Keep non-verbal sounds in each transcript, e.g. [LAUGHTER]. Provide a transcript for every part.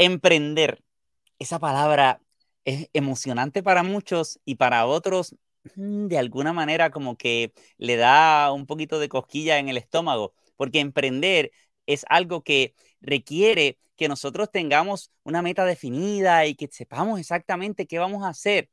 Emprender. Esa palabra es emocionante para muchos y para otros mm, de alguna manera como que le da un poquito de cosquilla en el estómago, porque emprender es algo que requiere que nosotros tengamos una meta definida y que sepamos exactamente qué vamos a hacer.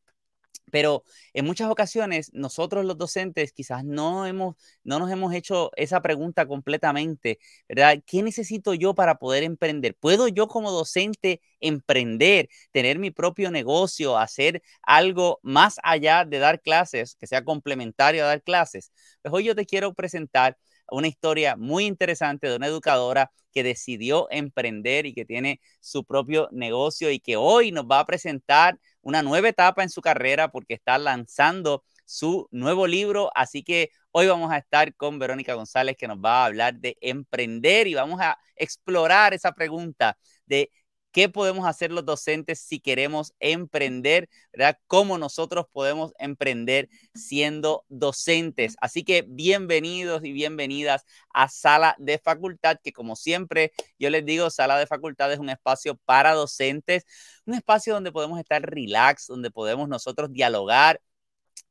Pero en muchas ocasiones nosotros los docentes quizás no, hemos, no nos hemos hecho esa pregunta completamente, ¿verdad? ¿Qué necesito yo para poder emprender? ¿Puedo yo como docente emprender, tener mi propio negocio, hacer algo más allá de dar clases, que sea complementario a dar clases? Pues hoy yo te quiero presentar una historia muy interesante de una educadora que decidió emprender y que tiene su propio negocio y que hoy nos va a presentar una nueva etapa en su carrera porque está lanzando su nuevo libro. Así que hoy vamos a estar con Verónica González que nos va a hablar de emprender y vamos a explorar esa pregunta de qué podemos hacer los docentes si queremos emprender, ¿verdad? Cómo nosotros podemos emprender siendo docentes. Así que bienvenidos y bienvenidas a Sala de Facultad, que como siempre yo les digo, Sala de Facultad es un espacio para docentes, un espacio donde podemos estar relax, donde podemos nosotros dialogar,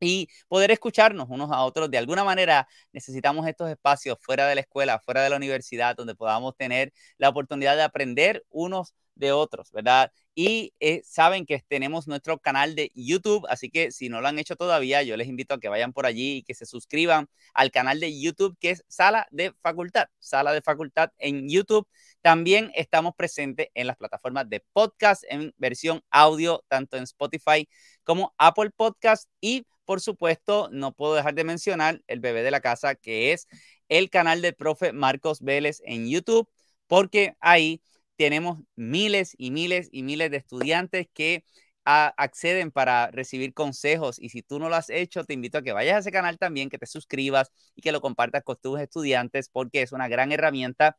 y poder escucharnos unos a otros. De alguna manera necesitamos estos espacios fuera de la escuela, fuera de la universidad, donde podamos tener la oportunidad de aprender unos de otros, ¿verdad? Y eh, saben que tenemos nuestro canal de YouTube, así que si no lo han hecho todavía, yo les invito a que vayan por allí y que se suscriban al canal de YouTube que es Sala de Facultad, Sala de Facultad en YouTube. También estamos presentes en las plataformas de podcast en versión audio, tanto en Spotify como Apple Podcast y por supuesto, no puedo dejar de mencionar el bebé de la casa, que es el canal del profe Marcos Vélez en YouTube, porque ahí tenemos miles y miles y miles de estudiantes que acceden para recibir consejos y si tú no lo has hecho, te invito a que vayas a ese canal también, que te suscribas y que lo compartas con tus estudiantes porque es una gran herramienta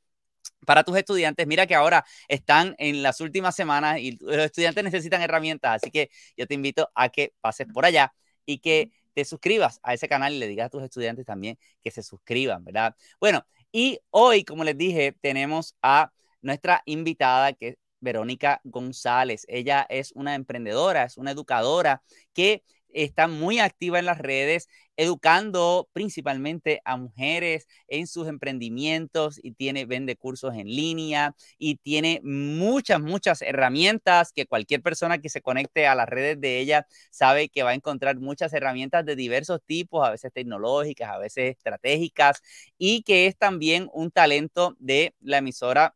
para tus estudiantes. Mira que ahora están en las últimas semanas y los estudiantes necesitan herramientas, así que yo te invito a que pases por allá y que te suscribas a ese canal y le digas a tus estudiantes también que se suscriban, ¿verdad? Bueno, y hoy, como les dije, tenemos a nuestra invitada que es Verónica González. Ella es una emprendedora, es una educadora que está muy activa en las redes, educando principalmente a mujeres en sus emprendimientos y tiene, vende cursos en línea y tiene muchas, muchas herramientas que cualquier persona que se conecte a las redes de ella sabe que va a encontrar muchas herramientas de diversos tipos, a veces tecnológicas, a veces estratégicas y que es también un talento de la emisora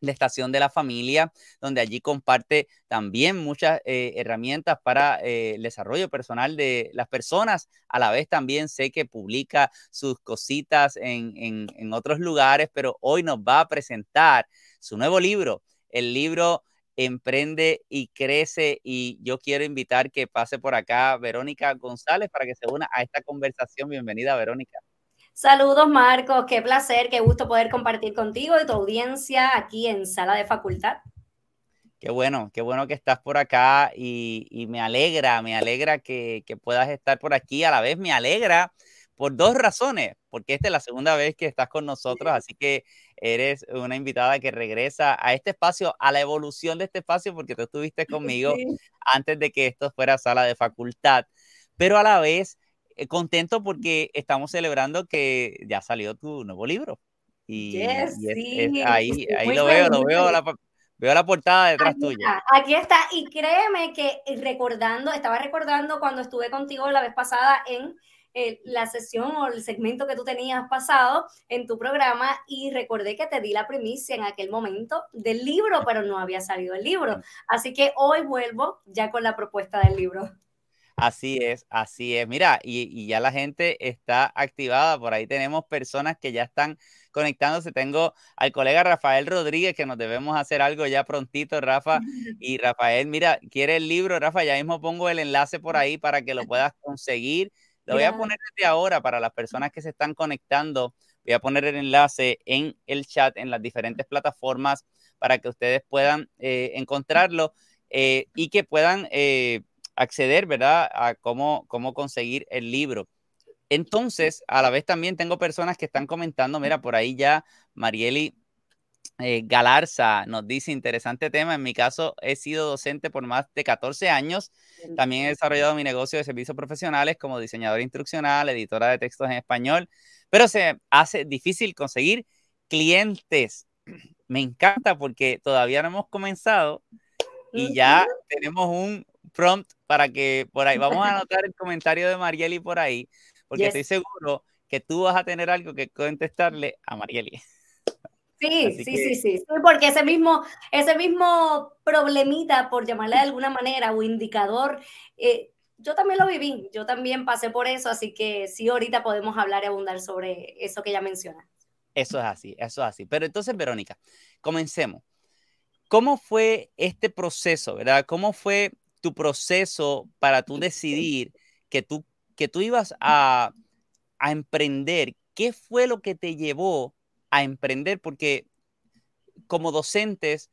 la estación de la familia, donde allí comparte también muchas eh, herramientas para eh, el desarrollo personal de las personas. A la vez también sé que publica sus cositas en, en otros lugares, pero hoy nos va a presentar su nuevo libro, el libro Emprende y Crece. Y yo quiero invitar que pase por acá Verónica González para que se una a esta conversación. Bienvenida, Verónica. Saludos Marcos, qué placer, qué gusto poder compartir contigo y tu audiencia aquí en Sala de Facultad. Qué bueno, qué bueno que estás por acá y, me alegra, me alegra que, puedas estar por aquí. A la vez me alegra por dos razones, porque esta es la segunda vez que estás con nosotros, así que eres una invitada que regresa a este espacio, a la evolución de este espacio, porque tú estuviste conmigo antes de que esto fuera sala de facultad, pero a la vez contento porque estamos celebrando que ya salió tu nuevo libro. Y, ahí, ahí lo veo, lo veo, la, veo la portada detrás tuya. aquí está, y créeme que recordando, estaba recordando cuando estuve contigo la vez pasada en eh, la sesión o el segmento que tú tenías pasado en tu programa y recordé que te di la primicia en aquel momento del libro, pero no había salido el libro. Así que hoy vuelvo ya con la propuesta del libro. Así es, así es. Mira, y, ya la gente está activada. Por ahí tenemos personas que ya están conectándose. Tengo al colega Rafael Rodríguez que nos debemos hacer algo ya prontito, Rafa. [LAUGHS] Y Rafael, mira, quiere el libro, Rafa, ya mismo pongo el enlace por ahí para que lo [LAUGHS] puedas conseguir. Lo voy a poner desde ahora para las personas que se están conectando. Voy a poner el enlace en el chat en las diferentes plataformas para que ustedes puedan eh, encontrarlo eh, y que puedan eh, acceder, ¿verdad? A cómo, cómo conseguir el libro. Entonces, a la vez también tengo personas que están comentando, mira, por ahí ya Marieli eh, Galarza nos dice, interesante tema, en mi caso he sido docente por más de 14 años, también he desarrollado mi negocio de servicios profesionales como diseñador instruccional, editora de textos en español, pero se hace difícil conseguir clientes. [CLEARS THROAT] Me encanta porque todavía no hemos comenzado y ya tenemos un prompt para que por ahí, vamos a [LAUGHS] anotar el comentario de Marieli por ahí, porque estoy seguro que tú vas a tener algo que contestarle a Marieli. Sí, [LAUGHS] sí, sí, sí, porque ese mismo, ese mismo problemita, por llamarle de alguna manera, o indicador, eh, yo también lo viví, yo también pasé por eso, así que sí, ahorita podemos hablar y abundar sobre eso que ya menciona. Eso es así, eso es así. Pero entonces, Verónica, comencemos. ¿Cómo fue este proceso, verdad? ¿Cómo fue tu proceso para tú decidir que tú, que tú ibas a, a emprender? ¿Qué fue lo que te llevó a emprender, porque como docentes,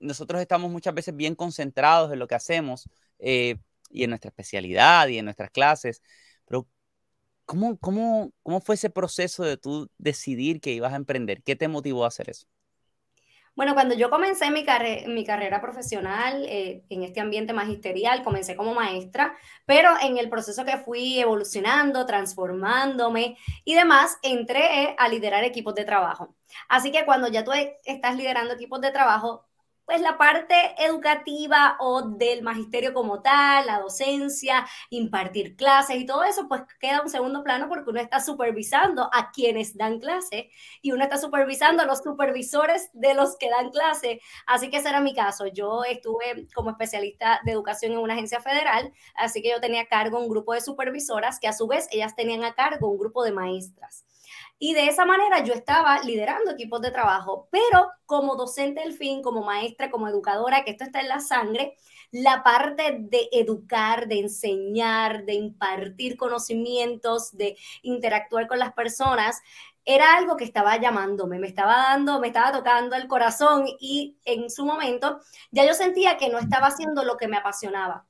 nosotros estamos muchas veces bien concentrados en lo que hacemos eh, y en nuestra especialidad y en nuestras clases, pero ¿cómo, cómo, cómo fue ese proceso de tú decidir que ibas a emprender? ¿Qué te motivó a hacer eso? Bueno, cuando yo comencé mi, mi carrera profesional eh, en este ambiente magisterial, comencé como maestra, pero en el proceso que fui evolucionando, transformándome y demás, entré a liderar equipos de trabajo. Así que cuando ya tú estás liderando equipos de trabajo, pues la parte educativa o del magisterio como tal, la docencia, impartir clases y todo eso, pues queda un segundo plano porque uno está supervisando a quienes dan clase y uno está supervisando a los supervisores de los que dan clase. Así que ese era mi caso. Yo estuve como especialista de educación en una agencia federal, así que yo tenía a cargo un grupo de supervisoras que a su vez ellas tenían a cargo un grupo de maestras. Y de esa manera yo estaba liderando equipos de trabajo, pero como docente del fin, como maestra, como educadora, que esto está en la sangre, la parte de educar, de enseñar, de impartir conocimientos, de interactuar con las personas, era algo que estaba llamándome, me estaba dando, me estaba tocando el corazón y en su momento ya yo sentía que no estaba haciendo lo que me apasionaba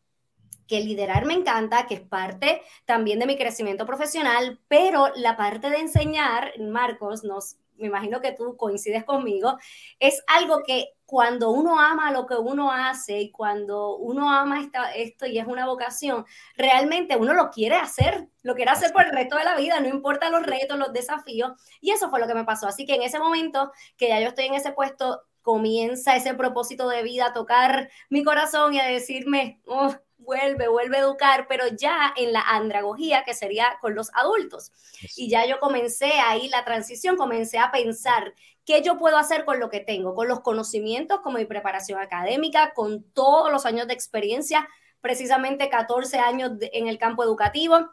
que liderar me encanta, que es parte también de mi crecimiento profesional, pero la parte de enseñar, Marcos, nos, me imagino que tú coincides conmigo, es algo que cuando uno ama lo que uno hace y cuando uno ama esto y es una vocación, realmente uno lo quiere hacer, lo quiere hacer por el resto de la vida, no importa los retos, los desafíos. Y eso fue lo que me pasó. Así que en ese momento que ya yo estoy en ese puesto, comienza ese propósito de vida a tocar mi corazón y a decirme, oh, vuelve, vuelve a educar, pero ya en la andragogía, que sería con los adultos. Y ya yo comencé ahí la transición, comencé a pensar qué yo puedo hacer con lo que tengo, con los conocimientos, con mi preparación académica, con todos los años de experiencia, precisamente 14 años en el campo educativo.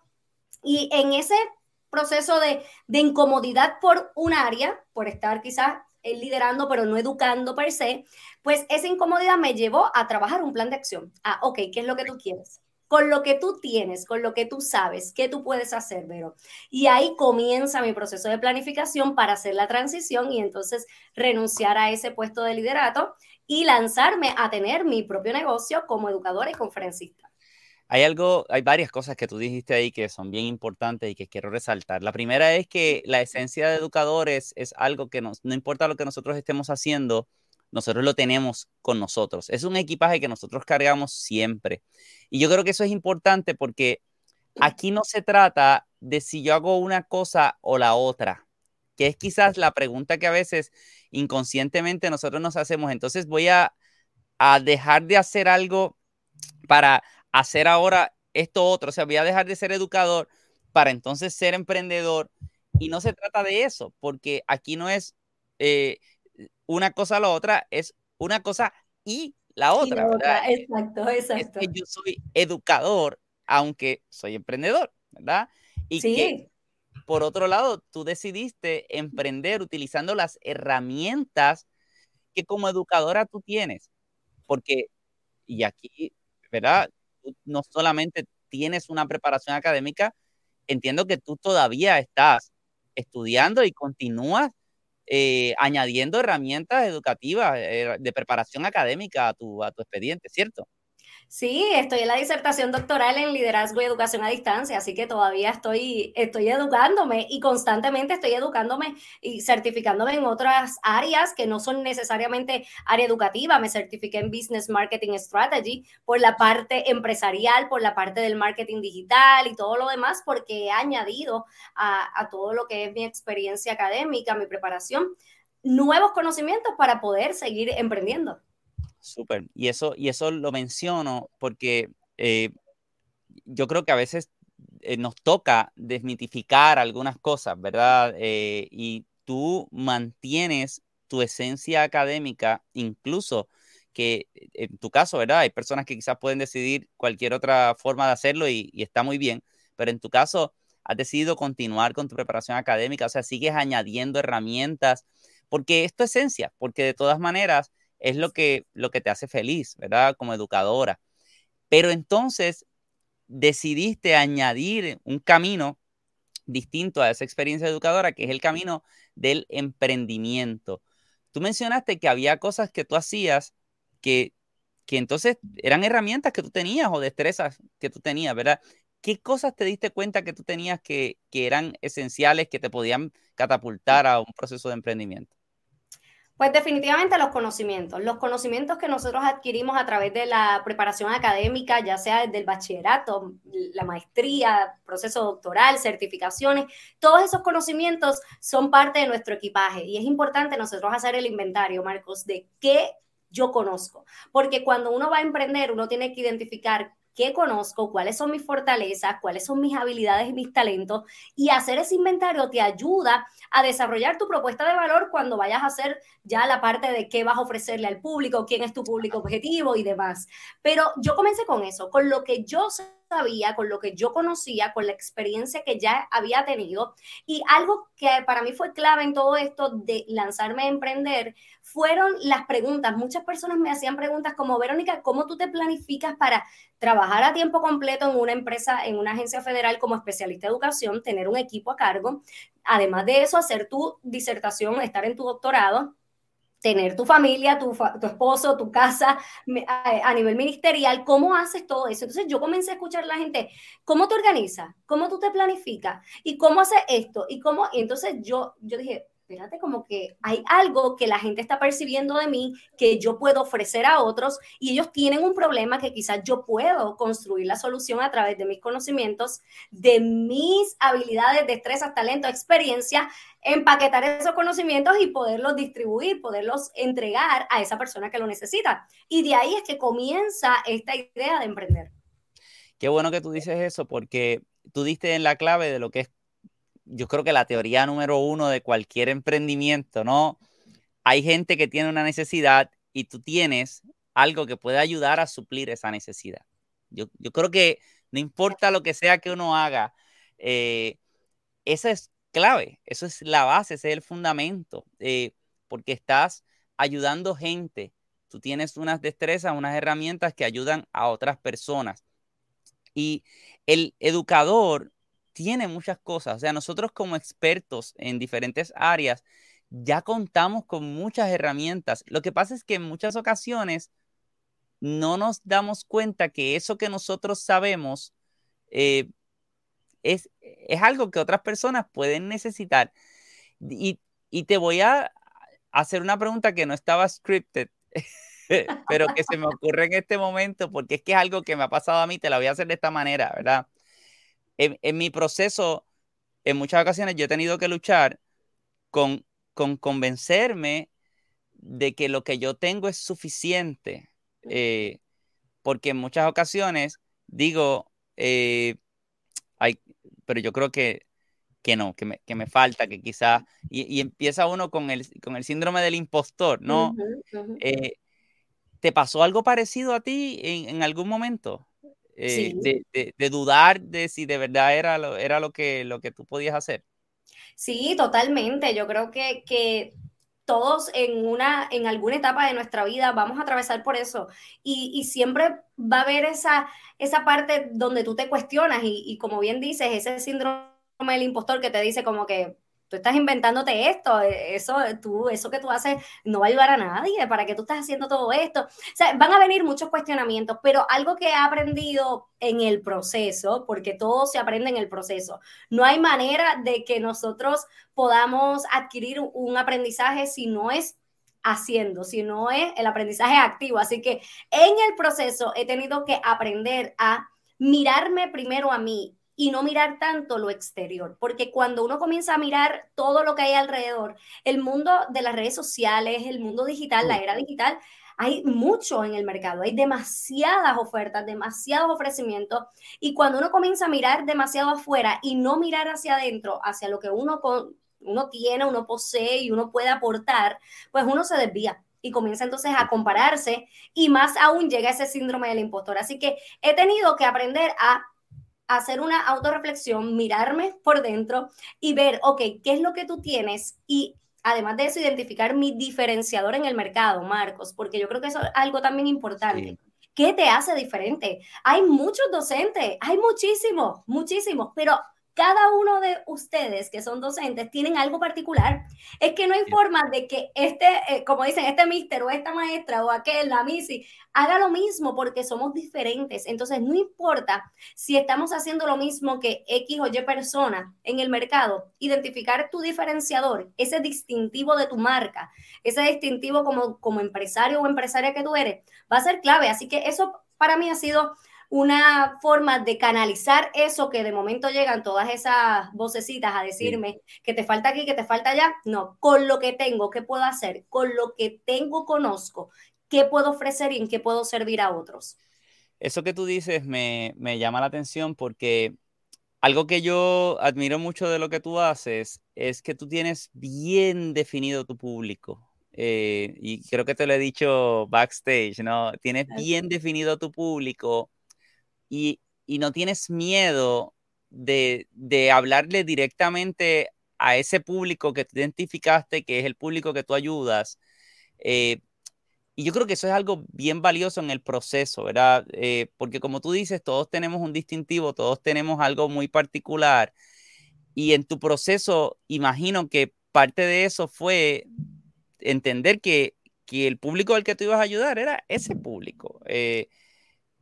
Y en ese proceso de, de incomodidad por un área, por estar quizás liderando, pero no educando per se, pues esa incomodidad me llevó a trabajar un plan de acción. Ah, ok, ¿qué es lo que tú quieres? Con lo que tú tienes, con lo que tú sabes, ¿qué tú puedes hacer, Vero? Y ahí comienza mi proceso de planificación para hacer la transición y entonces renunciar a ese puesto de liderato y lanzarme a tener mi propio negocio como educadora y conferencista. Hay algo, hay varias cosas que tú dijiste ahí que son bien importantes y que quiero resaltar. La primera es que la esencia de educadores es algo que nos, no importa lo que nosotros estemos haciendo, nosotros lo tenemos con nosotros. Es un equipaje que nosotros cargamos siempre. Y yo creo que eso es importante porque aquí no se trata de si yo hago una cosa o la otra, que es quizás la pregunta que a veces inconscientemente nosotros nos hacemos. Entonces voy a, a dejar de hacer algo para hacer ahora esto otro. O sea, voy a dejar de ser educador para entonces ser emprendedor. Y no se trata de eso, porque aquí no es eh, una cosa o la otra, es una cosa y la otra. Exacto, exacto. yo soy educador, aunque soy emprendedor, ¿verdad? Y sí. que, por otro lado, tú decidiste emprender utilizando las herramientas que como educadora tú tienes. Porque, y aquí, ¿verdad? No solamente tienes una preparación académica, entiendo que tú todavía estás estudiando y continúas eh, añadiendo herramientas educativas eh, de preparación académica a tu, a tu expediente, ¿cierto? Sí, estoy en la disertación doctoral en liderazgo y educación a distancia, así que todavía estoy, estoy educándome y constantemente estoy educándome y certificándome en otras áreas que no son necesariamente área educativa. Me certifiqué en Business Marketing Strategy por la parte empresarial, por la parte del marketing digital y todo lo demás, porque he añadido a, a todo lo que es mi experiencia académica, mi preparación, nuevos conocimientos para poder seguir emprendiendo. Súper. Y eso, y eso lo menciono porque eh, yo creo que a veces eh, nos toca desmitificar algunas cosas, ¿verdad? Eh, y tú mantienes tu esencia académica, incluso que en tu caso, ¿verdad? Hay personas que quizás pueden decidir cualquier otra forma de hacerlo y, y está muy bien, pero en tu caso has decidido continuar con tu preparación académica, o sea, sigues añadiendo herramientas, porque es tu esencia, porque de todas maneras es lo que, lo que te hace feliz, ¿verdad? Como educadora. Pero entonces decidiste añadir un camino distinto a esa experiencia educadora, que es el camino del emprendimiento. Tú mencionaste que había cosas que tú hacías que, que entonces eran herramientas que tú tenías o destrezas que tú tenías, ¿verdad? ¿Qué cosas te diste cuenta que tú tenías que, que eran esenciales, que te podían catapultar a un proceso de emprendimiento? Pues definitivamente los conocimientos, los conocimientos que nosotros adquirimos a través de la preparación académica, ya sea desde el bachillerato, la maestría, proceso doctoral, certificaciones, todos esos conocimientos son parte de nuestro equipaje. Y es importante nosotros hacer el inventario, Marcos, de qué yo conozco, porque cuando uno va a emprender, uno tiene que identificar qué conozco, cuáles son mis fortalezas, cuáles son mis habilidades y mis talentos. Y hacer ese inventario te ayuda a desarrollar tu propuesta de valor cuando vayas a hacer ya la parte de qué vas a ofrecerle al público, quién es tu público objetivo y demás. Pero yo comencé con eso, con lo que yo sabía, con lo que yo conocía, con la experiencia que ya había tenido. Y algo que para mí fue clave en todo esto de lanzarme a emprender fueron las preguntas. Muchas personas me hacían preguntas como, Verónica, ¿cómo tú te planificas para trabajar a tiempo completo en una empresa, en una agencia federal como especialista de educación, tener un equipo a cargo? Además de eso, hacer tu disertación, estar en tu doctorado tener tu familia, tu, esposo, tu casa a, nivel ministerial, ¿cómo haces todo eso? Entonces yo comencé a escuchar a la gente, ¿cómo te organizas? ¿Cómo tú te planificas? ¿Y cómo haces esto? Y cómo, y entonces yo, yo dije, espérate, como que hay algo que la gente está percibiendo de mí que yo puedo ofrecer a otros y ellos tienen un problema que quizás yo puedo construir la solución a través de mis conocimientos, de mis habilidades, destrezas, talento, experiencia, empaquetar esos conocimientos y poderlos distribuir, poderlos entregar a esa persona que lo necesita. Y de ahí es que comienza esta idea de emprender. Qué bueno que tú dices eso porque tú diste en la clave de lo que es yo creo que la teoría número uno de cualquier emprendimiento, ¿no? Hay gente que tiene una necesidad y tú tienes algo que puede ayudar a suplir esa necesidad. Yo, creo que no importa lo que sea que uno haga, eh, eso es clave, eso es la base, ese es el fundamento, eh, porque estás ayudando gente, tú tienes unas destrezas, unas herramientas que ayudan a otras personas. Y el educador tiene muchas cosas. O sea, nosotros como expertos en diferentes áreas ya contamos con muchas herramientas. Lo que pasa es que en muchas ocasiones no nos damos cuenta que eso que nosotros sabemos eh, es, es, algo que otras personas pueden necesitar. Y, y te voy a hacer una pregunta que no estaba scripted, [LAUGHS] pero que se me ocurre en este momento, porque es que es algo que me ha pasado a mí, te la voy a hacer de esta manera, ¿verdad? En, mi proceso, en muchas ocasiones yo he tenido que luchar con, con convencerme de que lo que yo tengo es suficiente. Eh, porque en muchas ocasiones digo, eh, pero yo creo que, que no, que me, que me, falta, que quizás, y, empieza uno con el, con el síndrome del impostor, ¿no? Eh, ¿Te pasó algo parecido a ti en, en algún momento? Eh, de, dudar de si de verdad era lo, era lo que, lo que tú podías hacer. Sí, totalmente. Yo creo que, que todos en, una, en alguna etapa de nuestra vida vamos a atravesar por eso. Y, siempre va a haber esa, esa parte donde tú te cuestionas y, y, como bien dices, ese síndrome del impostor que te dice como que tú estás inventándote esto, eh, eso, tú, eso que tú haces no va a ayudar a nadie, ¿para qué tú estás haciendo todo esto? O sea, van a venir muchos cuestionamientos, pero algo que he aprendido en el proceso, porque todo se aprende en el proceso, no hay manera de que nosotros podamos adquirir un aprendizaje si no es haciendo, si no es el aprendizaje activo. Así que en el proceso he tenido que aprender a mirarme primero a mí, y no mirar tanto lo exterior, porque cuando uno comienza a mirar todo lo que hay alrededor, el mundo de las redes sociales, el mundo digital, la era digital, hay mucho en el mercado, hay demasiadas ofertas, demasiados ofrecimientos, y cuando uno comienza a mirar demasiado afuera y no mirar hacia adentro, hacia lo que uno, uno tiene, uno posee y uno puede aportar, pues uno se desvía y comienza entonces a compararse y más aún llega ese síndrome del impostor. Así que he tenido que aprender a hacer una autorreflexión, mirarme por dentro y ver, ok, ¿qué es lo que tú tienes? Y además de eso, identificar mi diferenciador en el mercado, Marcos, porque yo creo que eso es algo también importante. ¿Qué te hace diferente? Hay muchos docentes, hay muchísimos, muchísimos, pero cada uno de ustedes que son docentes tienen algo particular. Es que no hay forma de que este, eh, como dicen, este mister o esta maestra o aquel, la misi, haga lo mismo porque somos diferentes. Entonces, no importa si estamos haciendo lo mismo que X o Y persona en el mercado, identificar tu diferenciador, ese distintivo de tu marca, ese distintivo como, como empresario o empresaria que tú eres, va a ser clave. Así que eso para mí ha sido una forma de canalizar eso que de momento llegan todas esas vocecitas a decirme que te falta aquí, que te falta allá. No, con lo que tengo, ¿qué puedo hacer? Con lo que tengo, conozco, ¿qué puedo ofrecer y en qué puedo servir a otros? Eso que tú dices me, me llama la atención porque algo que yo admiro mucho de lo que tú haces es que tú tienes bien definido tu público. Eh, y creo que te lo he dicho backstage, ¿no? Tienes bien definido tu público y, no tienes miedo de, hablarle directamente a ese público que te identificaste, que es el público que tú ayudas. Eh, y yo creo que eso es algo bien valioso en el proceso, ¿verdad? Eh, porque como tú dices, todos tenemos un distintivo, todos tenemos algo muy particular. Y en tu proceso, imagino que parte de eso fue entender que, el público al que tú ibas a ayudar era ese público. Eh,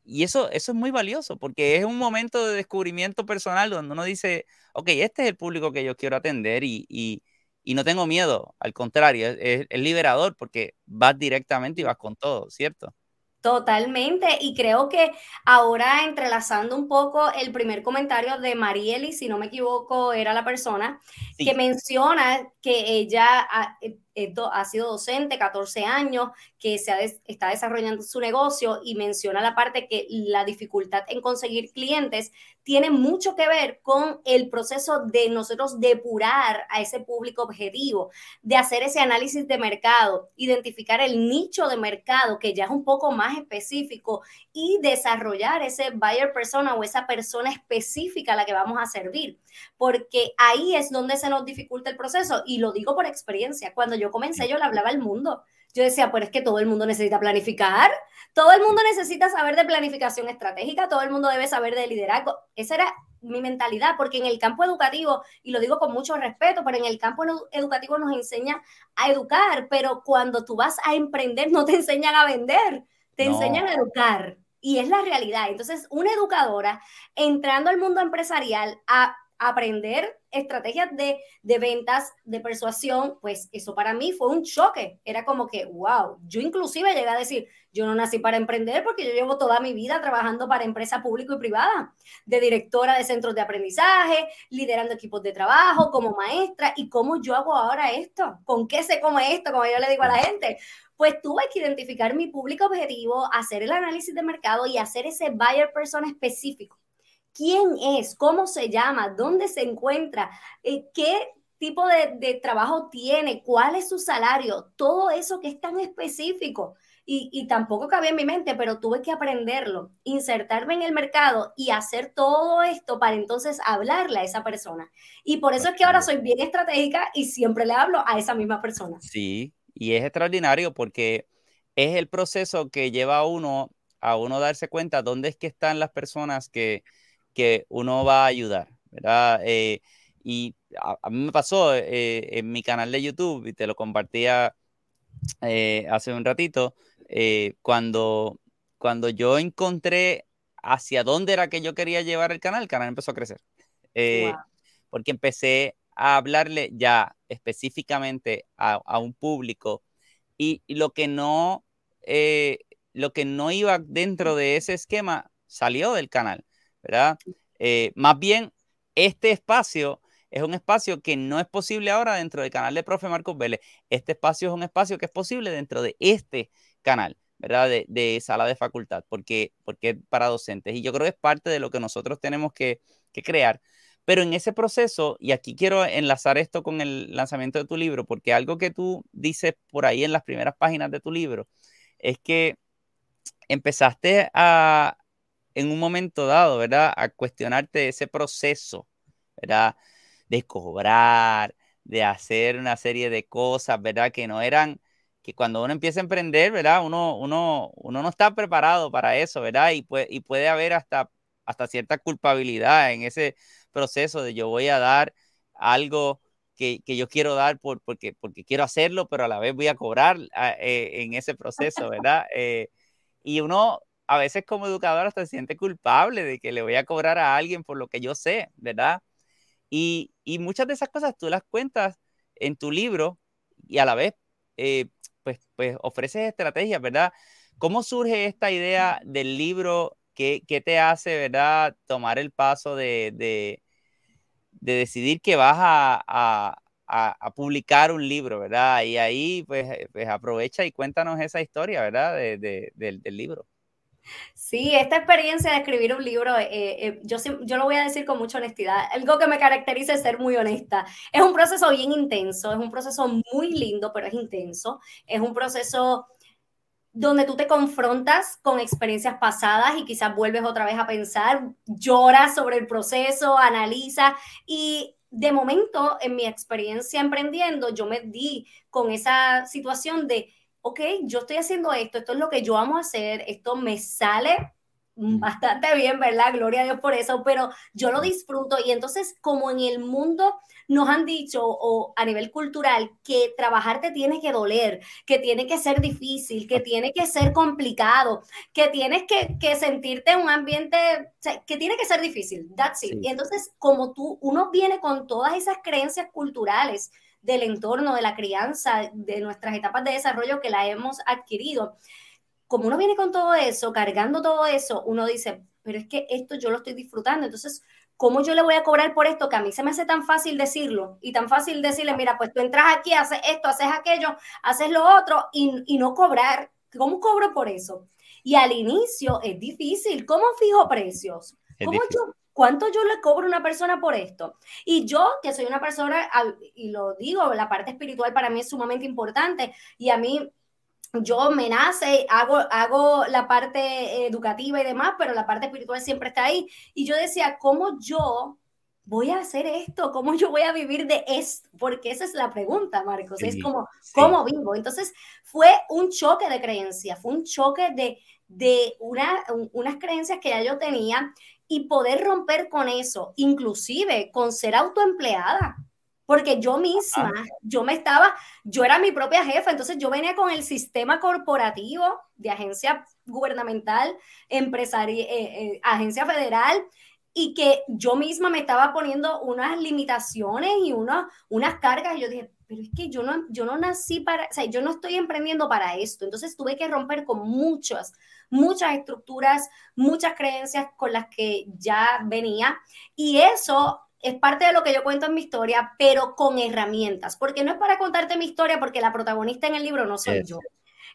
y eso, eso es muy valioso porque es un momento de descubrimiento personal donde uno dice, ok, este es el público que yo quiero atender y, y, y no tengo miedo, al contrario, es, es, liberador porque vas directamente y vas con todo, ¿cierto? Totalmente, y creo que ahora entrelazando un poco el primer comentario de Marieli, si no me equivoco, era la persona que menciona que ella eh, ha sido docente 14 años, que se está desarrollando su negocio y menciona la parte que la dificultad en conseguir clientes tiene mucho que ver con el proceso de nosotros depurar a ese público objetivo, de hacer ese análisis de mercado, identificar el nicho de mercado que ya es un poco más específico y desarrollar ese buyer persona o esa persona específica a la que vamos a servir, porque ahí es donde se nos dificulta el proceso y lo digo por experiencia. Cuando yo comencé, yo le hablaba al mundo yo decía, pues es que todo el mundo necesita planificar, todo el mundo necesita saber de planificación estratégica, todo el mundo debe saber de liderazgo. Esa era mi mentalidad, porque en el campo educativo, y lo digo con mucho respeto, pero en el campo educativo nos enseña a educar, pero cuando tú vas a emprender no te enseñan a vender, te enseñan a educar. Y es la realidad. Entonces, una educadora entrando al mundo empresarial a aprender estrategias de, ventas, de persuasión, pues eso para mí fue un choque. Era como que, wow, yo inclusive llegué a decir, yo no nací para emprender porque yo llevo toda mi vida trabajando para empresa público y privada, de directora de centros de aprendizaje, liderando equipos de trabajo, como maestra, y cómo yo hago ahora esto, con qué se come esto, como yo le digo a la gente. Pues tuve que identificar mi público objetivo, hacer el análisis de mercado y hacer ese buyer person específico quién es, cómo se llama, dónde se encuentra, eh, qué tipo de, trabajo tiene, cuál es su salario, todo eso que es tan específico. Y, tampoco cabía en mi mente, pero tuve que aprenderlo, insertarme en el mercado y hacer todo esto para entonces hablarle a esa persona. Y por eso es que ahora soy bien estratégica y siempre le hablo a esa misma persona. Sí, y es extraordinario porque es el proceso que lleva a uno a uno darse cuenta dónde es que están las personas que, que uno va a ayudar, ¿verdad? Eh, y a, mí me pasó eh, en mi canal de YouTube, y te lo compartía eh, hace un ratito, eh, cuando, cuando yo encontré hacia dónde era que yo quería llevar el canal, el canal empezó a crecer. Porque empecé a hablarle ya específicamente a, un público y, lo que no lo que no iba dentro de ese esquema salió del canal, ¿verdad? más bien, este espacio es un espacio que no es posible ahora dentro del canal de Profe Marcos Vélez. Este espacio es un espacio que es posible dentro de este canal, ¿verdad? De, sala de facultad, porque, porque es para docentes. Y yo creo que es parte de lo que nosotros tenemos que, crear. Pero en ese proceso, y aquí quiero enlazar esto con el lanzamiento de tu libro, porque algo que tú dices por ahí en las primeras páginas de tu libro es que empezaste a, en un momento dado, ¿verdad? A cuestionarte ese proceso, ¿verdad? de cobrar, de hacer una serie de cosas, ¿verdad? Que no eran, que cuando uno empieza a emprender, ¿verdad? Uno, uno, uno no está preparado para eso, ¿verdad? Y puede, y puede haber hasta, hasta cierta culpabilidad en ese proceso de yo voy a dar algo que, yo quiero dar por, porque, porque quiero hacerlo, pero a la vez voy a cobrar ah, eh, en ese proceso, ¿verdad? Eh, y uno a veces como educador hasta se siente culpable de que le voy a cobrar a alguien por lo que yo sé, ¿verdad? Y, muchas de esas cosas tú las cuentas en tu libro y a la vez, eh, pues, pues ofreces estrategias, ¿verdad? ¿Cómo surge esta idea del libro? ¿Qué, te hace, verdad, tomar el paso de, de, decidir que vas a, publicar un libro, ¿verdad? Y ahí, pues, pues, aprovecha y cuéntanos esa historia, ¿verdad? del libro. Sí, esta experiencia de escribir un libro, eh, eh, yo, yo lo voy a decir con mucha honestidad, algo que me caracteriza es ser muy honesta. Es un proceso bien intenso, es un proceso muy lindo, pero es intenso. Es un proceso donde tú te confrontas con experiencias pasadas y quizás vuelves otra vez a pensar, lloras sobre el proceso, analizas y de momento en mi experiencia emprendiendo yo me di con esa situación de ok, yo estoy haciendo esto, esto es lo que yo amo hacer, esto me sale bastante bien, ¿verdad? Gloria a Dios por eso, pero yo lo disfruto y entonces como en el mundo nos han dicho o a nivel cultural que trabajar te tiene que doler, que tiene que ser difícil, que tiene que ser complicado, que tienes que, sentirte en un ambiente, que tiene que ser difícil, that's it. Y entonces como tú, uno viene con todas esas creencias culturales del entorno, de la crianza, de nuestras etapas de desarrollo que la hemos adquirido. Como uno viene con todo eso, cargando todo eso, uno dice, pero es que esto yo lo estoy disfrutando, entonces, ¿cómo yo le voy a cobrar por esto que a mí se me hace tan fácil decirlo y tan fácil decirle, mira, pues tú entras aquí, haces esto, haces aquello, haces lo otro y, y no cobrar? ¿Cómo cobro por eso? Y al inicio es difícil. ¿Cómo fijo precios? ¿Cómo yo ¿Cuánto yo le cobro a una persona por esto? Y yo, que soy una persona, y lo digo, la parte espiritual para mí es sumamente importante y a mí yo me nace, hago, hago la parte educativa y demás, pero la parte espiritual siempre está ahí. Y yo decía, ¿cómo yo voy a hacer esto? ¿Cómo yo voy a vivir de esto? Porque esa es la pregunta, Marcos. es como, ¿cómo vivo? Entonces, fue un choque de creencias, fue un choque de, de una, unas creencias que ya yo tenía y poder romper con eso, inclusive con ser autoempleada. Porque yo misma, yo me estaba, yo era mi propia jefa, entonces yo venía con el sistema corporativo de agencia gubernamental, empresaria, eh, eh, agencia federal, y que yo misma me estaba poniendo unas limitaciones y unas, unas cargas. Y yo dije, pero es que yo no, yo no nací para, o sea, yo no estoy emprendiendo para esto. Entonces tuve que romper con muchas, muchas estructuras, muchas creencias con las que ya venía. Y eso es parte de lo que yo cuento en mi historia, pero con herramientas, porque no es para contarte mi historia, porque la protagonista en el libro no soy yo.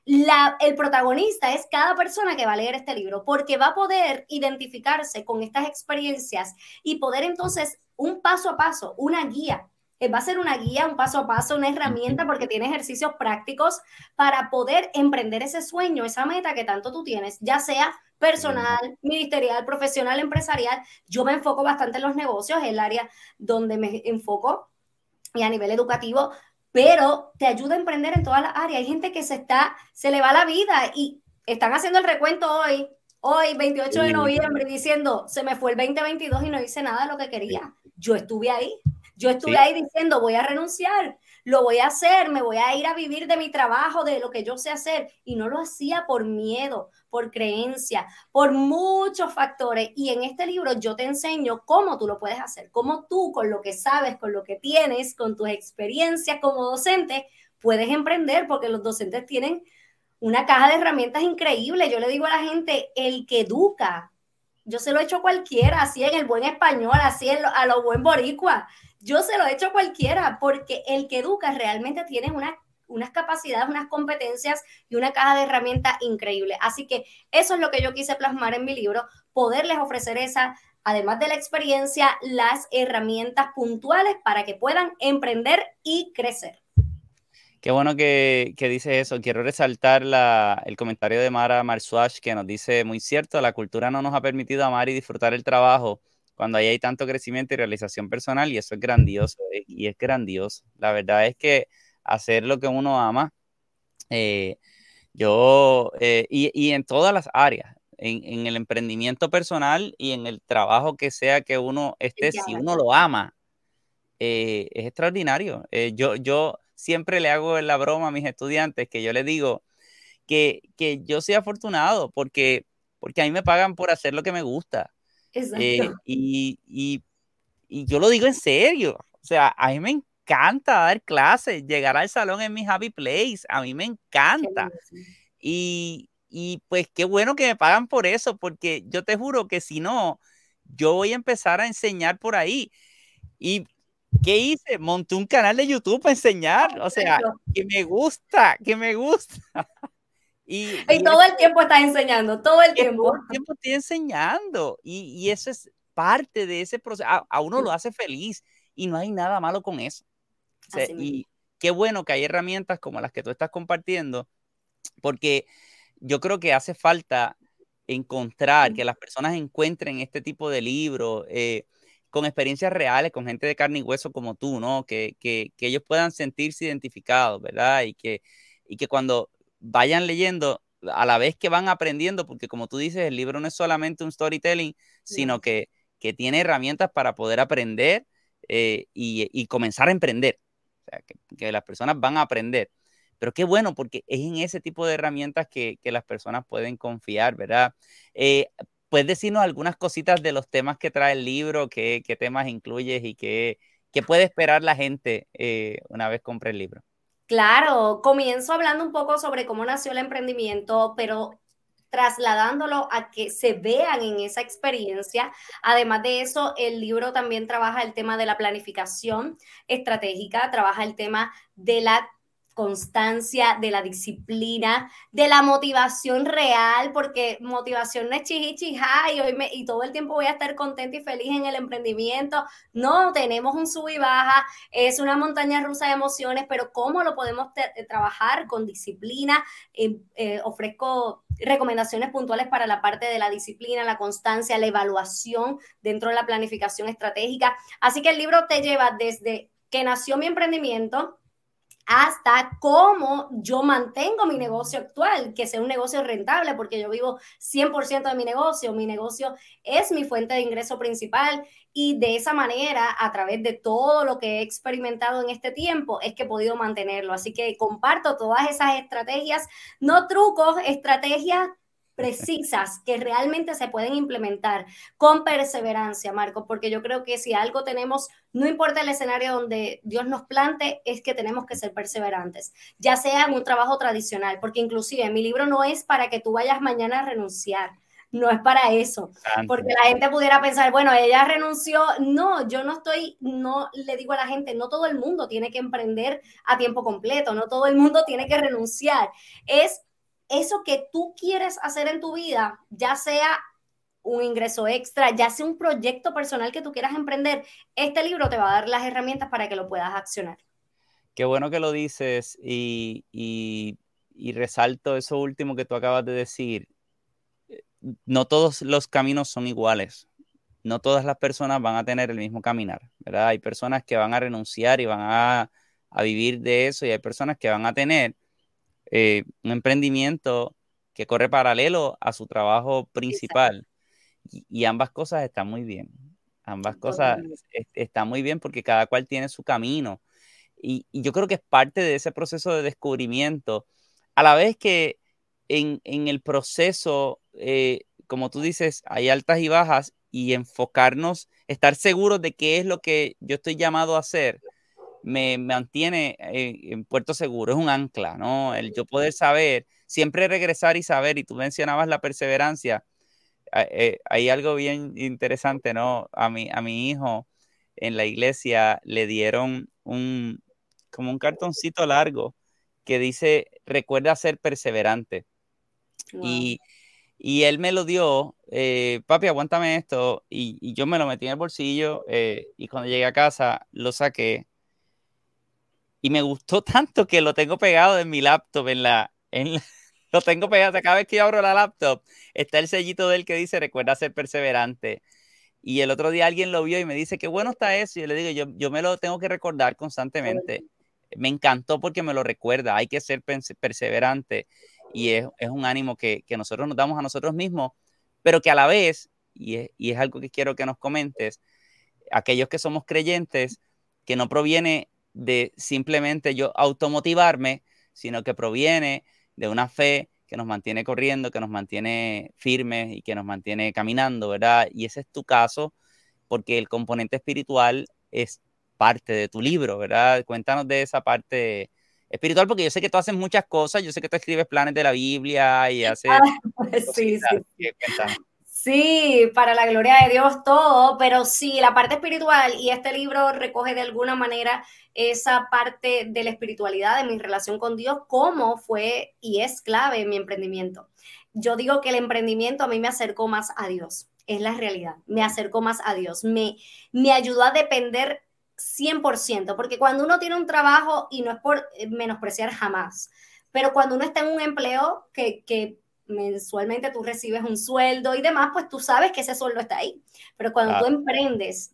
La, el protagonista es cada persona que va a leer este libro, porque va a poder identificarse con estas experiencias y poder entonces un paso a paso, una guía va a ser una guía, un paso a paso, una herramienta porque tiene ejercicios prácticos para poder emprender ese sueño, esa meta que tanto tú tienes, ya sea personal, ministerial, profesional, empresarial. Yo me enfoco bastante en los negocios, es el área donde me enfoco y a nivel educativo, pero te ayuda a emprender en todas las áreas. Hay gente que se está, se le va la vida y están haciendo el recuento hoy, hoy, 28 de noviembre, diciendo, se me fue el 2022 y no hice nada de lo que quería. Yo estuve ahí Yo estuve ahí diciendo, voy a renunciar, lo voy a hacer, me voy a ir a vivir de mi trabajo, de lo que yo sé hacer. Y no lo hacía por miedo, por creencia, por muchos factores. Y en este libro yo te enseño cómo tú lo puedes hacer, cómo tú con lo que sabes, con lo que tienes, con tus experiencias como docente, puedes emprender, porque los docentes tienen una caja de herramientas increíble. Yo le digo a la gente, el que educa, yo se lo he hecho a cualquiera, así en el buen español, así a lo buen boricua. Yo se lo he hecho a cualquiera, porque el que educa realmente tiene una, unas capacidades, unas competencias y una caja de herramientas increíble. Así que eso es lo que yo quise plasmar en mi libro, poderles ofrecer esa, además de la experiencia, las herramientas puntuales para que puedan emprender y crecer. Qué bueno que, que dice eso. Quiero resaltar la, el comentario de Mara Marsuach que nos dice, muy cierto, la cultura no nos ha permitido amar y disfrutar el trabajo cuando ahí hay tanto crecimiento y realización personal y eso es grandioso eh, y es grandioso. La verdad es que hacer lo que uno ama, eh, yo, eh, y, y, en todas las áreas, en, en, el emprendimiento personal y en el trabajo que sea que uno esté, si uno lo ama, es extraordinario. yo, yo, siempre le hago la broma a mis estudiantes que yo les digo que, que yo soy afortunado porque, porque a mí me pagan por hacer lo que me gusta. Eh, y, y, y, yo lo digo en serio. O sea, a mí me encanta dar clases, llegar al salón en mi happy place. A mí me encanta. Y, y pues qué bueno que me pagan por eso, porque yo te juro que si no, yo voy a empezar a enseñar por ahí. Y ¿Qué hice? Monté un canal de YouTube para enseñar. O sea, que me gusta, que me gusta. [LAUGHS] Y, todo el tiempo estás enseñando, todo el tiempo. Todo el tiempo estoy enseñando. Y, y eso es parte de ese proceso. A, uno lo hace feliz y no hay nada malo con eso. y qué bueno que hay herramientas como las que tú estás compartiendo, porque yo creo que hace falta encontrar, que las personas encuentren este tipo de libros. Eh, con experiencias reales, con gente de carne y hueso como tú, ¿no? Que, que, que ellos puedan sentirse identificados, ¿verdad? Y que, y que cuando vayan leyendo, a la vez que van aprendiendo, porque como tú dices, el libro no es solamente un storytelling, sino que, que tiene herramientas para poder aprender eh, y, y, comenzar a emprender. O sea, que, que, las personas van a aprender. Pero qué bueno, porque es en ese tipo de herramientas que, que las personas pueden confiar, ¿verdad? Eh, ¿Puedes decirnos algunas cositas de los temas que trae el libro? ¿Qué, qué temas incluyes y qué, qué, puede esperar la gente eh, una vez compre el libro? Claro, comienzo hablando un poco sobre cómo nació el emprendimiento, pero trasladándolo a que se vean en esa experiencia. Además de eso, el libro también trabaja el tema de la planificación estratégica, trabaja el tema de la constancia, de la disciplina, de la motivación real, porque motivación no es chihichija y, hoy me, y todo el tiempo voy a estar contenta y feliz en el emprendimiento. No, tenemos un sub y baja, es una montaña rusa de emociones, pero ¿cómo lo podemos eh, trabajar con disciplina? Eh, eh, ofrezco recomendaciones puntuales para la parte de la disciplina, la constancia, la evaluación dentro de la planificación estratégica. Así que el libro te lleva desde que nació mi emprendimiento, hasta cómo yo mantengo mi negocio actual, que sea un negocio rentable, porque yo vivo 100% de mi negocio, mi negocio es mi fuente de ingreso principal y de esa manera, a través de todo lo que he experimentado en este tiempo, es que he podido mantenerlo. Así que comparto todas esas estrategias, no trucos, estrategias precisas que realmente se pueden implementar con perseverancia, Marco, porque yo creo que si algo tenemos, no importa el escenario donde Dios nos plante, es que tenemos que ser perseverantes, ya sea en un trabajo tradicional, porque inclusive mi libro no es para que tú vayas mañana a renunciar. No es para eso, porque la gente pudiera pensar, bueno, ella renunció. No, yo no estoy, no le digo a la gente, no todo el mundo tiene que emprender a tiempo completo, no todo el mundo tiene que renunciar. Es eso que tú quieres hacer en tu vida, ya sea un ingreso extra, ya sea un proyecto personal que tú quieras emprender, este libro te va a dar las herramientas para que lo puedas accionar. Qué bueno que lo dices y, y, y resalto eso último que tú acabas de decir. No todos los caminos son iguales. No todas las personas van a tener el mismo caminar, ¿verdad? Hay personas que van a renunciar y van a, a vivir de eso y hay personas que van a tener eh, un emprendimiento que corre paralelo a su trabajo principal. Y, ambas cosas están muy bien. Ambas cosas están muy bien porque cada cual tiene su camino. Y, yo creo que es parte de ese proceso de descubrimiento. A la vez que en, el proceso, eh, como tú dices, hay altas y bajas y enfocarnos, estar seguros de qué es lo que yo estoy llamado a hacer, me, mantiene en, puerto seguro, es un ancla, ¿no? El yo poder saber, siempre regresar y saber, y tú mencionabas la perseverancia, eh, hay algo bien interesante, ¿no? A mi, a mi hijo en la iglesia le dieron un, como un cartoncito largo que dice, recuerda ser perseverante. Y, él me lo dio, eh, papi, aguántame esto, y, yo me lo metí en el bolsillo eh, y cuando llegué a casa lo saqué. Y me gustó tanto que lo tengo pegado en mi laptop, en la, en lo tengo pegado. Cada vez que yo abro la laptop, está el sellito de él que dice, recuerda ser perseverante. Y el otro día alguien lo vio y me dice, qué bueno está eso. Y yo le digo, yo, yo me lo tengo que recordar constantemente me encantó porque me lo recuerda, hay que ser perseverante y es, un ánimo que, nosotros nos damos a nosotros mismos, pero que a la vez, y es, y es algo que quiero que nos comentes, aquellos que somos creyentes, que no proviene de simplemente yo automotivarme, sino que proviene de una fe que nos mantiene corriendo, que nos mantiene firmes y que nos mantiene caminando, ¿verdad? Y ese es tu caso, porque el componente espiritual es parte de tu libro, ¿verdad? Cuéntanos de esa parte espiritual, porque yo sé que tú haces muchas cosas, yo sé que tú escribes planes de la Biblia y [LAUGHS] haces... Ah, sí, sí. Sí, para la gloria de Dios todo, pero sí, la parte espiritual y este libro recoge de alguna manera esa parte de la espiritualidad de mi relación con Dios, cómo fue y es clave en mi emprendimiento. Yo digo que el emprendimiento a mí me acercó más a Dios, es la realidad, me acercó más a Dios, me, me ayudó a depender 100%, porque cuando uno tiene un trabajo, y no es por menospreciar jamás, pero cuando uno está en un empleo que, que mensualmente tú recibes un sueldo y demás, pues tú sabes que ese sueldo está ahí. Pero cuando tú emprendes,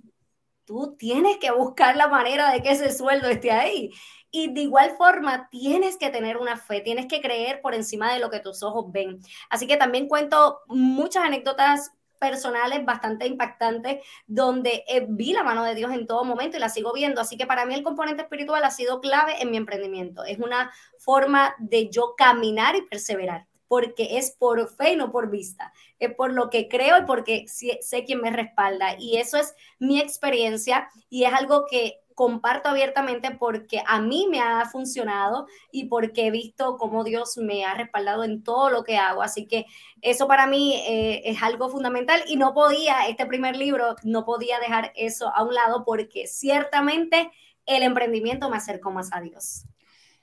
tú tienes que buscar la manera de que ese sueldo esté ahí. Y de igual forma, tienes que tener una fe, tienes que creer por encima de lo que tus ojos ven. Así que también cuento muchas anécdotas personales bastante impactantes donde eh, vi la mano de Dios en todo momento y la sigo viendo. Así que para mí el componente espiritual ha sido clave en mi emprendimiento. Es una forma de yo caminar y perseverar porque es por fe y no por vista, es por lo que creo y porque sé quién me respalda. Y eso es mi experiencia y es algo que comparto abiertamente porque a mí me ha funcionado y porque he visto cómo Dios me ha respaldado en todo lo que hago. Así que eso para mí eh, es algo fundamental y no podía, este primer libro, no podía dejar eso a un lado porque ciertamente el emprendimiento me acercó más a Dios.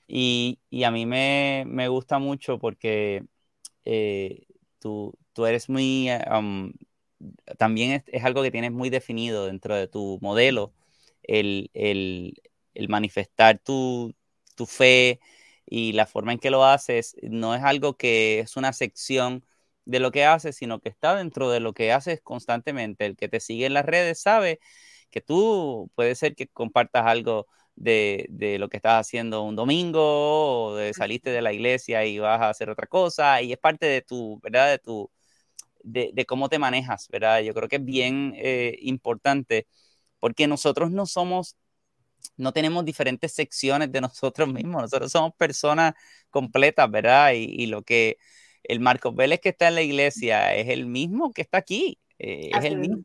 Y, a mí me, gusta mucho porque eh, tú, tú, eres muy, um, también es, algo que tienes muy definido dentro de tu modelo el, manifestar tu, fe y la forma en que lo haces no es algo que es una sección de lo que haces, sino que está dentro de lo que haces constantemente. El que te sigue en las redes sabe que tú puede ser que compartas algo de, lo que estás haciendo un domingo o de saliste de la iglesia y vas a hacer otra cosa y es parte de tu, ¿verdad? De tu, de, cómo te manejas, ¿verdad? Yo creo que es bien eh, importante porque nosotros no somos, no tenemos diferentes secciones de [LAUGHS] nosotros mismos, nosotros somos personas completas, ¿verdad? Y, lo que el Marcos Vélez que está en la iglesia es el mismo que está aquí, eh, es el mismo.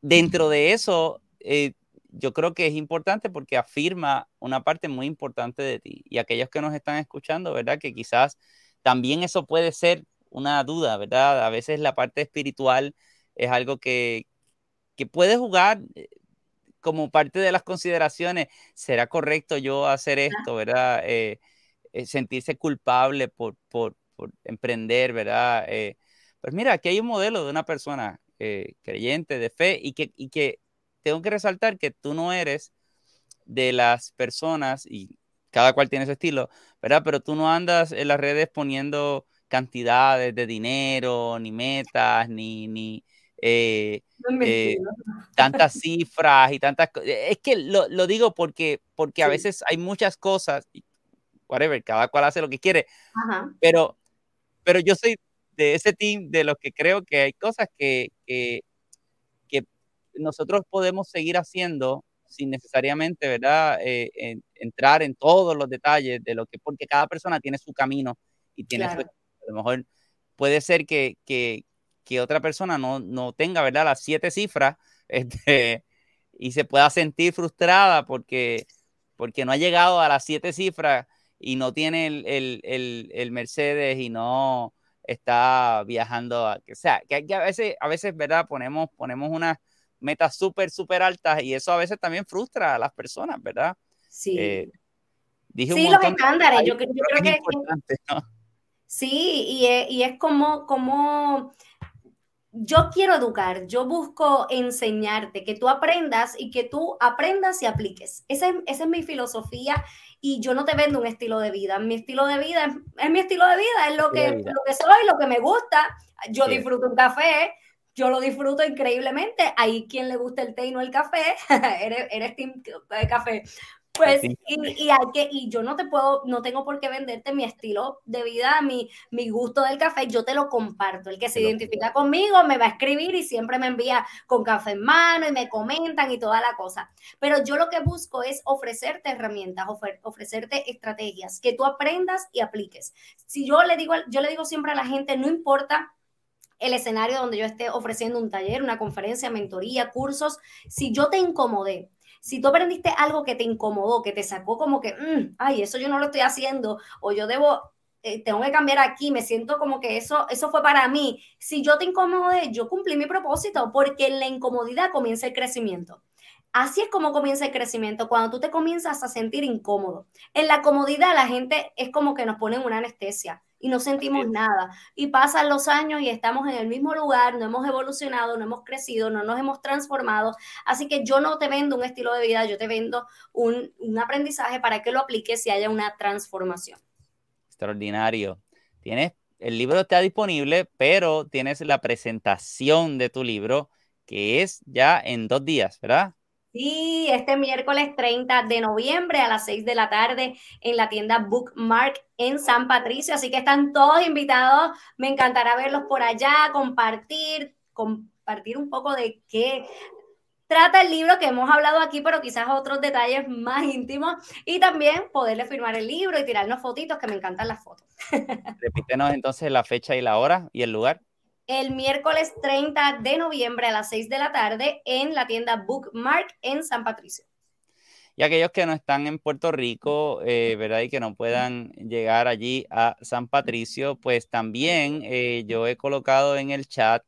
Dentro de eso, eh, yo creo que es importante porque afirma una parte muy importante de ti. Y aquellos que nos están escuchando, ¿verdad? Que quizás también eso puede ser una duda, ¿verdad? A veces la parte espiritual es algo que, que puede jugar eh, como parte de las consideraciones, ¿será correcto yo hacer esto, verdad? Eh, eh, sentirse culpable por, por, emprender, ¿verdad? pues mira, aquí hay un modelo de una persona creyente, de fe, y que, y que tengo que resaltar que tú no eres de las personas, y cada cual tiene su estilo, ¿verdad? Pero tú no andas en las redes poniendo cantidades de dinero, ni metas, ni, ni, eh, eh, tantas cifras y tantas Es que lo, digo porque, porque a veces hay muchas cosas, whatever, cada cual hace lo que quiere, pero, pero yo soy de ese team de los que creo que hay cosas que, que, nosotros podemos seguir haciendo sin necesariamente, ¿verdad? Eh, entrar en todos los detalles de lo que, porque cada persona tiene su camino y tiene su, a lo mejor puede ser que, que, que otra persona no, no, tenga, ¿verdad? Las siete cifras [LAUGHS] este, y se pueda sentir frustrada porque, porque no ha llegado a las siete cifras y no tiene el, el, el, el Mercedes y no está viajando a que sea, que, a veces, a veces, ¿verdad? Ponemos, ponemos unas metas súper, súper altas y eso a veces también frustra a las personas, ¿verdad? Sí. Eh, dije sí, los estándares, yo, creo que, es importante, ¿no? Sí, y es, y es como, como yo quiero educar, yo busco enseñarte, que tú aprendas y que tú aprendas y apliques. Esa es, esa es mi filosofía y yo no te vendo un estilo de vida. Mi estilo de vida es, mi estilo de vida, es lo que, lo que soy, lo que me gusta. Yo disfruto un café, yo lo disfruto increíblemente. Hay quien le gusta el té y no el café. [LAUGHS] eres, eres team café. Pues, y, y, hay que, y yo no te puedo, no tengo por qué venderte mi estilo de vida, mi, mi gusto del café, yo te lo comparto. El que se identifica conmigo me va a escribir y siempre me envía con café en mano y me comentan y toda la cosa. Pero yo lo que busco es ofrecerte herramientas, ofrecerte estrategias que tú aprendas y apliques. Si yo le digo, yo le digo siempre a la gente, no importa el escenario donde yo esté ofreciendo un taller, una conferencia, mentoría, cursos, si yo te incomodé, si tú aprendiste algo que te incomodó, que te sacó como que, mm, ay, eso yo no lo estoy haciendo, o yo debo, eh, tengo que cambiar aquí, me siento como que eso, eso fue para mí. Si yo te incomodé, yo cumplí mi propósito, porque en la incomodidad comienza el crecimiento. Así es como comienza el crecimiento, cuando tú te comienzas a sentir incómodo. En la comodidad la gente es como que nos ponen una anestesia y no sentimos nada. Y pasan los años y estamos en el mismo lugar, no hemos evolucionado, no hemos crecido, no nos hemos transformado. Así que yo no te vendo un estilo de vida, yo te vendo un, un aprendizaje para que lo apliques y haya una transformación. Extraordinario. Tienes, el libro está disponible, pero tienes la presentación de tu libro que es ya en dos días, ¿verdad? Sí, este miércoles 30 de noviembre a las 6 de la tarde en la tienda Bookmark en San Patricio. Así que están todos invitados. Me encantará verlos por allá, compartir, compartir un poco de qué trata el libro que hemos hablado aquí, pero quizás otros detalles más íntimos y también poderle firmar el libro y tirarnos fotitos, que me encantan las fotos. [LAUGHS] Repítenos entonces la fecha y la hora y el lugar el miércoles 30 de noviembre a las 6 de la tarde en la tienda Bookmark en San Patricio. Y aquellos que no están en Puerto Rico, eh, ¿verdad? Y que no puedan llegar allí a San Patricio, pues también eh, yo he colocado en el chat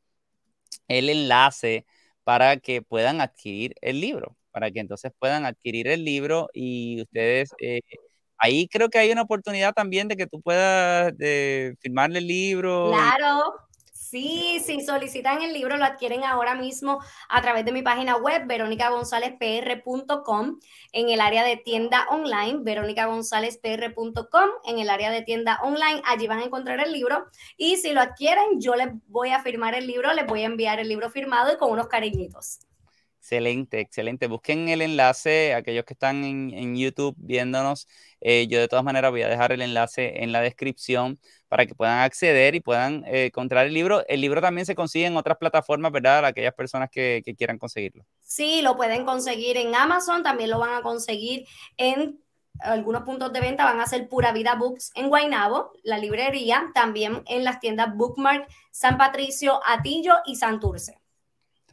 el enlace para que puedan adquirir el libro, para que entonces puedan adquirir el libro y ustedes, eh, ahí creo que hay una oportunidad también de que tú puedas firmarle el libro. Claro. Sí, sí, solicitan el libro, lo adquieren ahora mismo a través de mi página web, veronicagonzalezpr.com, en el área de tienda online, veronicagonzalezpr.com, en el área de tienda online, allí van a encontrar el libro y si lo adquieren, yo les voy a firmar el libro, les voy a enviar el libro firmado y con unos cariñitos. Excelente, excelente. Busquen el enlace, aquellos que están en, YouTube viéndonos. Eh, yo de todas maneras voy a dejar el enlace en la descripción para que puedan acceder y puedan eh, encontrar el libro. El libro también se consigue en otras plataformas, ¿verdad? aquellas personas que, quieran conseguirlo. Sí, lo pueden conseguir en Amazon, también lo van a conseguir en algunos puntos de venta van a ser Pura Vida Books en Guaynabo, la librería, también en las tiendas Bookmark, San Patricio, Atillo y Santurce.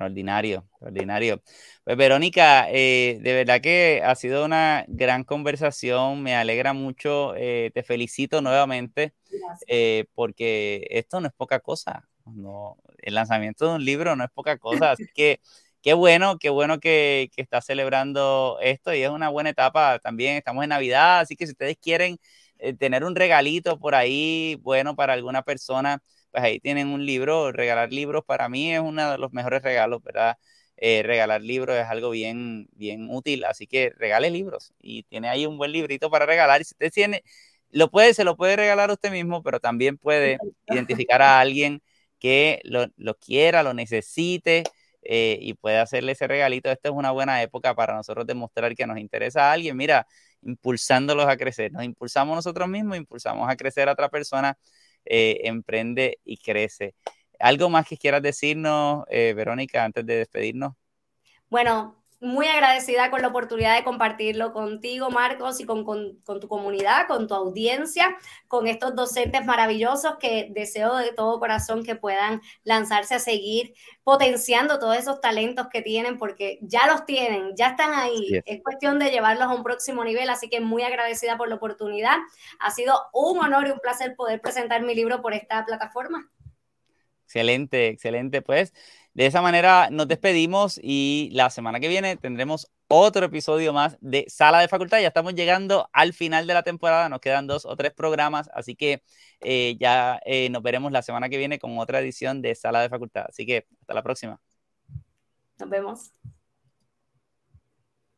Extraordinario, extraordinario. Pues Verónica, eh, de verdad que ha sido una gran conversación, me alegra mucho, eh, te felicito nuevamente eh, porque esto no es poca cosa, no, el lanzamiento de un libro no es poca cosa, así que qué bueno, qué bueno que, que estás celebrando esto y es una buena etapa también, estamos en Navidad, así que si ustedes quieren tener un regalito por ahí, bueno, para alguna persona, pues ahí tienen un libro. Regalar libros para mí es uno de los mejores regalos, ¿verdad? Eh, regalar libros es algo bien, bien útil, así que regale libros y tiene ahí un buen librito para regalar. Y si usted tiene, lo puede, se lo puede regalar a usted mismo, pero también puede identificar a alguien que lo, quiera, lo necesite eh, y puede hacerle ese regalito. Esta es una buena época para nosotros demostrar que nos interesa a alguien. Mira, impulsándolos a crecer. Nos impulsamos nosotros mismos, impulsamos a crecer a otra persona eh, emprende y crece. ¿Algo más que quieras decirnos, eh, Verónica, antes de despedirnos? Bueno, muy agradecida con la oportunidad de compartirlo contigo, Marcos, y con, tu comunidad, con tu audiencia, con estos docentes maravillosos que deseo de todo corazón que puedan lanzarse a seguir potenciando todos esos talentos que tienen, porque ya los tienen, ya están ahí. Es cuestión de llevarlos a un próximo nivel, así que muy agradecida por la oportunidad. Ha sido un honor y un placer poder presentar mi libro por esta plataforma. Excelente, excelente. Pues de esa manera nos despedimos y la semana que viene tendremos otro episodio más de Sala de Facultad. Ya estamos llegando al final de la temporada, nos quedan dos o tres programas, así que eh, ya eh, nos veremos la semana que viene con otra edición de Sala de Facultad. Así que hasta la próxima. Nos vemos.